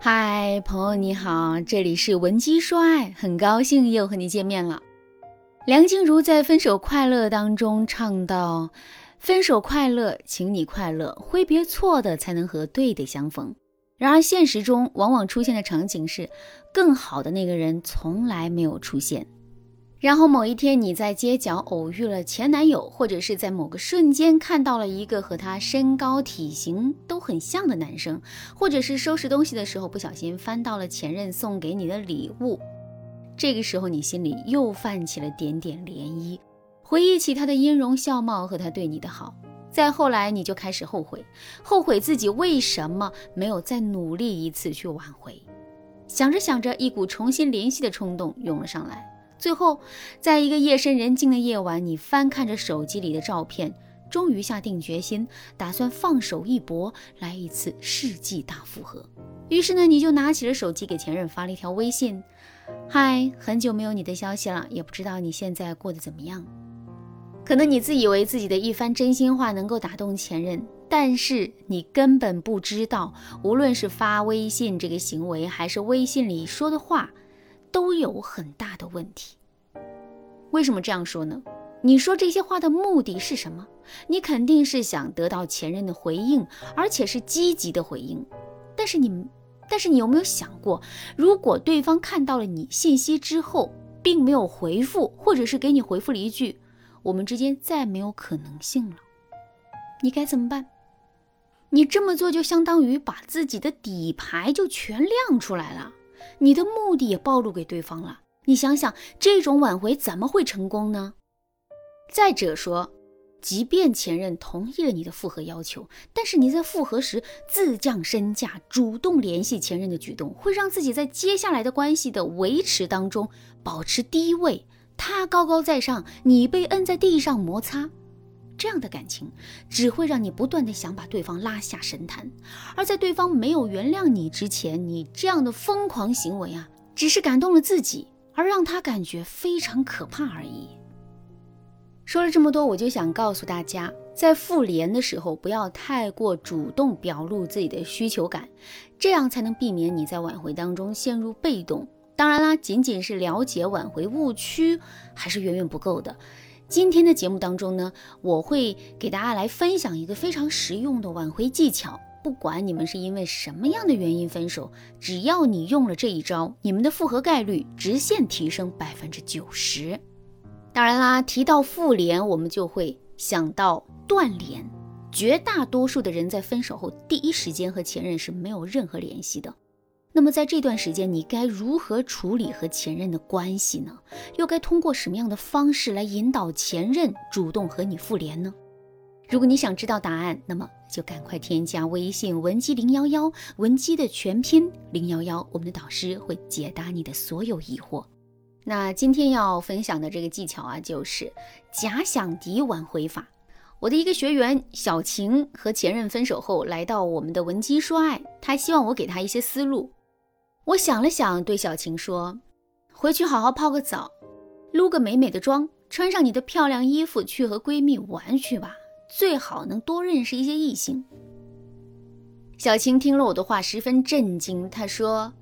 嗨，朋友你好，这里是文姬说爱，很高兴又和你见面了。梁静茹在《分手快乐》当中唱到：“分手快乐，请你快乐，挥别错的，才能和对的相逢。”然而现实中往往出现的场景是，更好的那个人从来没有出现。然后某一天，你在街角偶遇了前男友，或者是在某个瞬间看到了一个和他身高体型都很像的男生，或者是收拾东西的时候不小心翻到了前任送给你的礼物，这个时候你心里又泛起了点点涟漪，回忆起他的音容笑貌和他对你的好，再后来你就开始后悔，后悔自己为什么没有再努力一次去挽回，想着想着，一股重新联系的冲动涌了上来。最后，在一个夜深人静的夜晚，你翻看着手机里的照片，终于下定决心，打算放手一搏，来一次世纪大复合。于是呢，你就拿起了手机，给前任发了一条微信：“嗨，很久没有你的消息了，也不知道你现在过得怎么样。”可能你自以为自己的一番真心话能够打动前任，但是你根本不知道，无论是发微信这个行为，还是微信里说的话。都有很大的问题。为什么这样说呢？你说这些话的目的是什么？你肯定是想得到前任的回应，而且是积极的回应。但是你，但是你有没有想过，如果对方看到了你信息之后，并没有回复，或者是给你回复了一句“我们之间再没有可能性了”，你该怎么办？你这么做就相当于把自己的底牌就全亮出来了。你的目的也暴露给对方了，你想想，这种挽回怎么会成功呢？再者说，即便前任同意了你的复合要求，但是你在复合时自降身价，主动联系前任的举动，会让自己在接下来的关系的维持当中保持低位，他高高在上，你被摁在地上摩擦。这样的感情只会让你不断的想把对方拉下神坛，而在对方没有原谅你之前，你这样的疯狂行为啊，只是感动了自己，而让他感觉非常可怕而已。说了这么多，我就想告诉大家，在复联的时候，不要太过主动表露自己的需求感，这样才能避免你在挽回当中陷入被动。当然啦，仅仅是了解挽回误区还是远远不够的。今天的节目当中呢，我会给大家来分享一个非常实用的挽回技巧。不管你们是因为什么样的原因分手，只要你用了这一招，你们的复合概率直线提升百分之九十。当然啦，提到复联，我们就会想到断联。绝大多数的人在分手后第一时间和前任是没有任何联系的。那么在这段时间，你该如何处理和前任的关系呢？又该通过什么样的方式来引导前任主动和你复联呢？如果你想知道答案，那么就赶快添加微信文姬零幺幺，文姬的全拼零幺幺，我们的导师会解答你的所有疑惑。那今天要分享的这个技巧啊，就是假想敌挽回法。我的一个学员小晴和前任分手后，来到我们的文姬说爱，她希望我给她一些思路。我想了想，对小晴说：“回去好好泡个澡，撸个美美的妆，穿上你的漂亮衣服，去和闺蜜玩去吧。最好能多认识一些异性。”小晴听了我的话，十分震惊。她说：“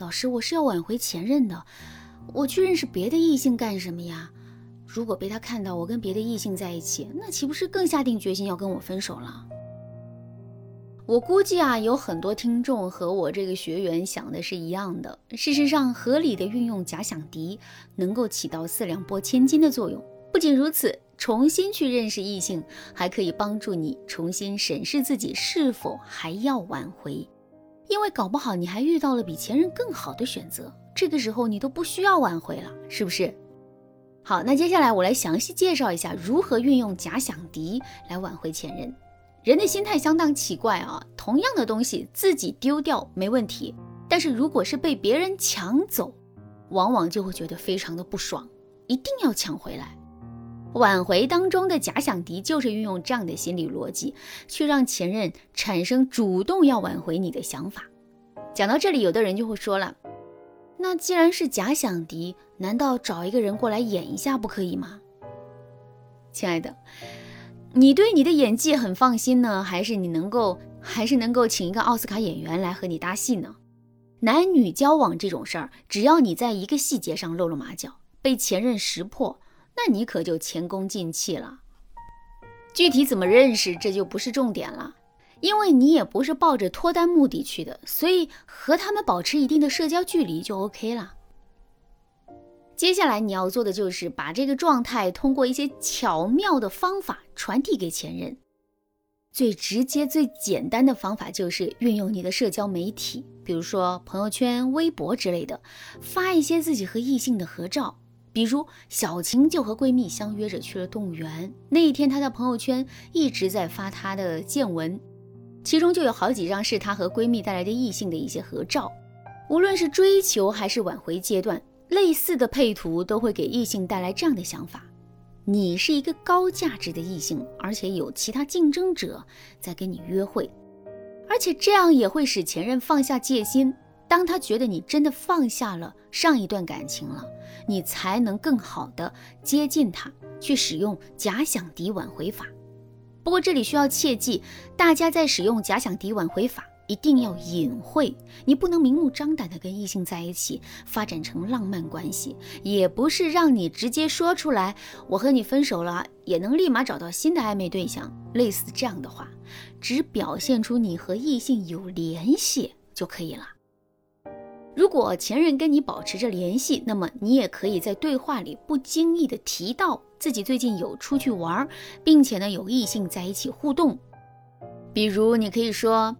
老师，我是要挽回前任的，我去认识别的异性干什么呀？如果被他看到我跟别的异性在一起，那岂不是更下定决心要跟我分手了？”我估计啊，有很多听众和我这个学员想的是一样的。事实上，合理的运用假想敌，能够起到四两拨千斤的作用。不仅如此，重新去认识异性，还可以帮助你重新审视自己是否还要挽回。因为搞不好你还遇到了比前任更好的选择，这个时候你都不需要挽回了，是不是？好，那接下来我来详细介绍一下如何运用假想敌来挽回前任。人的心态相当奇怪啊，同样的东西自己丢掉没问题，但是如果是被别人抢走，往往就会觉得非常的不爽，一定要抢回来。挽回当中的假想敌就是运用这样的心理逻辑，去让前任产生主动要挽回你的想法。讲到这里，有的人就会说了，那既然是假想敌，难道找一个人过来演一下不可以吗？亲爱的。你对你的演技很放心呢，还是你能够，还是能够请一个奥斯卡演员来和你搭戏呢？男女交往这种事儿，只要你在一个细节上露了马脚，被前任识破，那你可就前功尽弃了。具体怎么认识，这就不是重点了，因为你也不是抱着脱单目的去的，所以和他们保持一定的社交距离就 OK 了。接下来你要做的就是把这个状态通过一些巧妙的方法传递给前任。最直接、最简单的方法就是运用你的社交媒体，比如说朋友圈、微博之类的，发一些自己和异性的合照。比如小晴就和闺蜜相约着去了动物园，那一天她的朋友圈一直在发她的见闻，其中就有好几张是她和闺蜜带来的异性的一些合照。无论是追求还是挽回阶段，类似的配图都会给异性带来这样的想法。你是一个高价值的异性，而且有其他竞争者在跟你约会，而且这样也会使前任放下戒心。当他觉得你真的放下了上一段感情了，你才能更好的接近他，去使用假想敌挽回法。不过这里需要切记，大家在使用假想敌挽回法。一定要隐晦，你不能明目张胆的跟异性在一起，发展成浪漫关系，也不是让你直接说出来，我和你分手了，也能立马找到新的暧昧对象，类似这样的话，只表现出你和异性有联系就可以了。如果前任跟你保持着联系，那么你也可以在对话里不经意的提到自己最近有出去玩，并且呢有异性在一起互动，比如你可以说。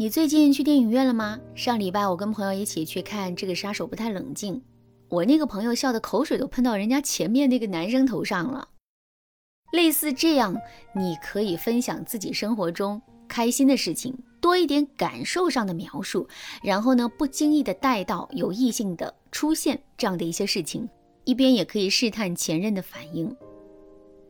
你最近去电影院了吗？上礼拜我跟朋友一起去看这个杀手不太冷静，我那个朋友笑的口水都喷到人家前面那个男生头上了。类似这样，你可以分享自己生活中开心的事情，多一点感受上的描述，然后呢，不经意的带到有异性的出现这样的一些事情，一边也可以试探前任的反应。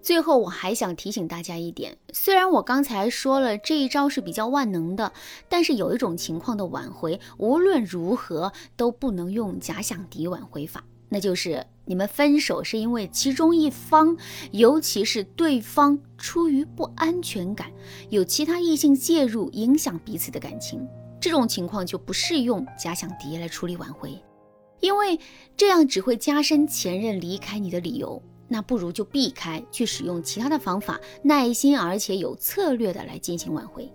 最后，我还想提醒大家一点：虽然我刚才说了这一招是比较万能的，但是有一种情况的挽回，无论如何都不能用假想敌挽回法，那就是你们分手是因为其中一方，尤其是对方出于不安全感，有其他异性介入影响彼此的感情，这种情况就不适用假想敌来处理挽回，因为这样只会加深前任离开你的理由。那不如就避开，去使用其他的方法，耐心而且有策略的来进行挽回。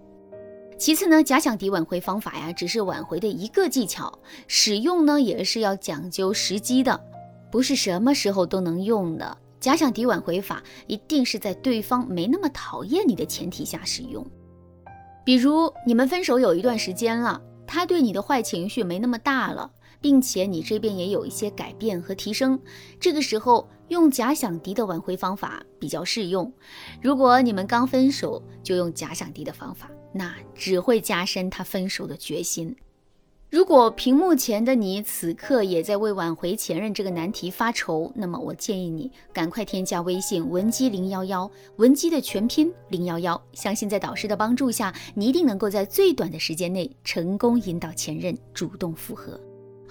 其次呢，假想敌挽回方法呀，只是挽回的一个技巧，使用呢也是要讲究时机的，不是什么时候都能用的。假想敌挽回法一定是在对方没那么讨厌你的前提下使用。比如你们分手有一段时间了，他对你的坏情绪没那么大了。并且你这边也有一些改变和提升，这个时候用假想敌的挽回方法比较适用。如果你们刚分手就用假想敌的方法，那只会加深他分手的决心。如果屏幕前的你此刻也在为挽回前任这个难题发愁，那么我建议你赶快添加微信文姬零幺幺，文姬的全拼零幺幺，相信在导师的帮助下，你一定能够在最短的时间内成功引导前任主动复合。